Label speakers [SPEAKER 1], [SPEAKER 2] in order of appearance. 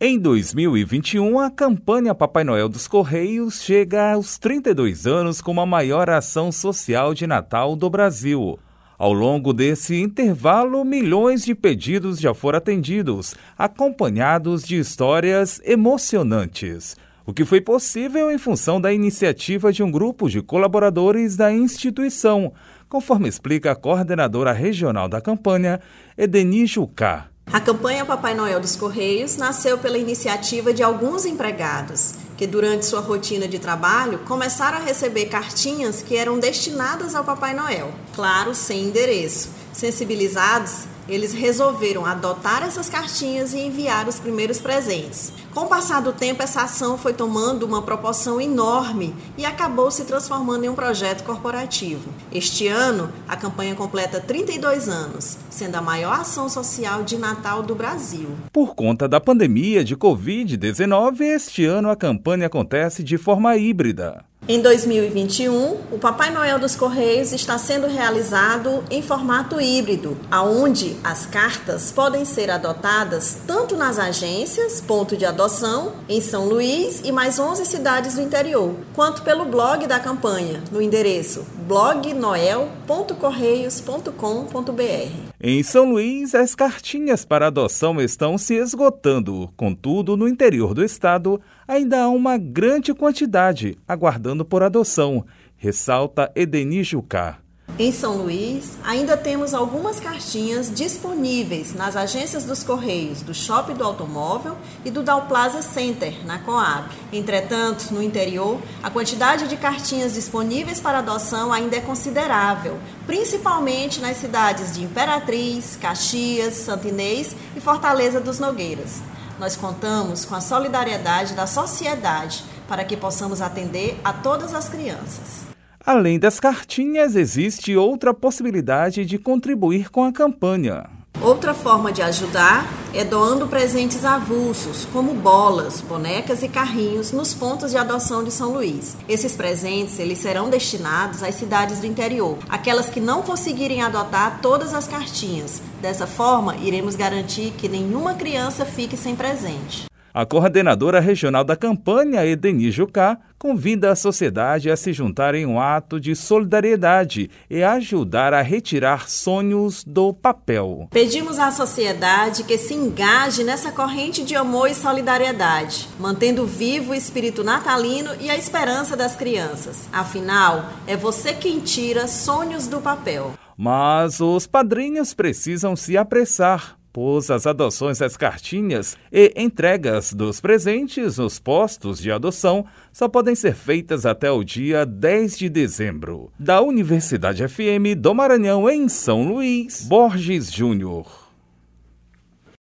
[SPEAKER 1] Em 2021, a campanha Papai Noel dos Correios chega aos 32 anos como a maior ação social de Natal do Brasil. Ao longo desse intervalo, milhões de pedidos já foram atendidos, acompanhados de histórias emocionantes. O que foi possível em função da iniciativa de um grupo de colaboradores da instituição, conforme explica a coordenadora regional da campanha, Edeni Jucá.
[SPEAKER 2] A campanha Papai Noel dos Correios nasceu pela iniciativa de alguns empregados que, durante sua rotina de trabalho, começaram a receber cartinhas que eram destinadas ao Papai Noel, claro, sem endereço. Sensibilizados, eles resolveram adotar essas cartinhas e enviar os primeiros presentes. Com o passar do tempo, essa ação foi tomando uma proporção enorme e acabou se transformando em um projeto corporativo. Este ano, a campanha completa 32 anos, sendo a maior ação social de Natal do Brasil.
[SPEAKER 1] Por conta da pandemia de Covid-19, este ano a campanha acontece de forma híbrida.
[SPEAKER 2] Em 2021, o Papai Noel dos Correios está sendo realizado em formato híbrido, aonde as cartas podem ser adotadas tanto nas agências, ponto de adoção, em São Luís e mais 11 cidades do interior, quanto pelo blog da campanha, no endereço blognoel.correios.com.br.
[SPEAKER 1] Em São Luís, as cartinhas para adoção estão se esgotando. Contudo, no interior do estado, ainda há uma grande quantidade aguardando por adoção, ressalta Edeni Jucá.
[SPEAKER 2] Em São Luís, ainda temos algumas cartinhas disponíveis nas agências dos Correios do Shopping do Automóvel e do Dal Plaza Center, na Coab. Entretanto, no interior, a quantidade de cartinhas disponíveis para adoção ainda é considerável, principalmente nas cidades de Imperatriz, Caxias, Santo Inês e Fortaleza dos Nogueiras. Nós contamos com a solidariedade da sociedade para que possamos atender a todas as crianças.
[SPEAKER 1] Além das cartinhas, existe outra possibilidade de contribuir com a campanha.
[SPEAKER 2] Outra forma de ajudar é doando presentes avulsos, como bolas, bonecas e carrinhos, nos pontos de adoção de São Luís. Esses presentes eles serão destinados às cidades do interior, aquelas que não conseguirem adotar todas as cartinhas. Dessa forma, iremos garantir que nenhuma criança fique sem presente.
[SPEAKER 1] A coordenadora regional da campanha, Edeni Jucá, convida a sociedade a se juntar em um ato de solidariedade e ajudar a retirar sonhos do papel.
[SPEAKER 2] Pedimos à sociedade que se engaje nessa corrente de amor e solidariedade, mantendo vivo o espírito natalino e a esperança das crianças. Afinal, é você quem tira sonhos do papel.
[SPEAKER 1] Mas os padrinhos precisam se apressar pois as adoções das cartinhas e entregas dos presentes nos postos de adoção só podem ser feitas até o dia 10 de dezembro. Da Universidade FM do Maranhão, em São Luís, Borges Júnior.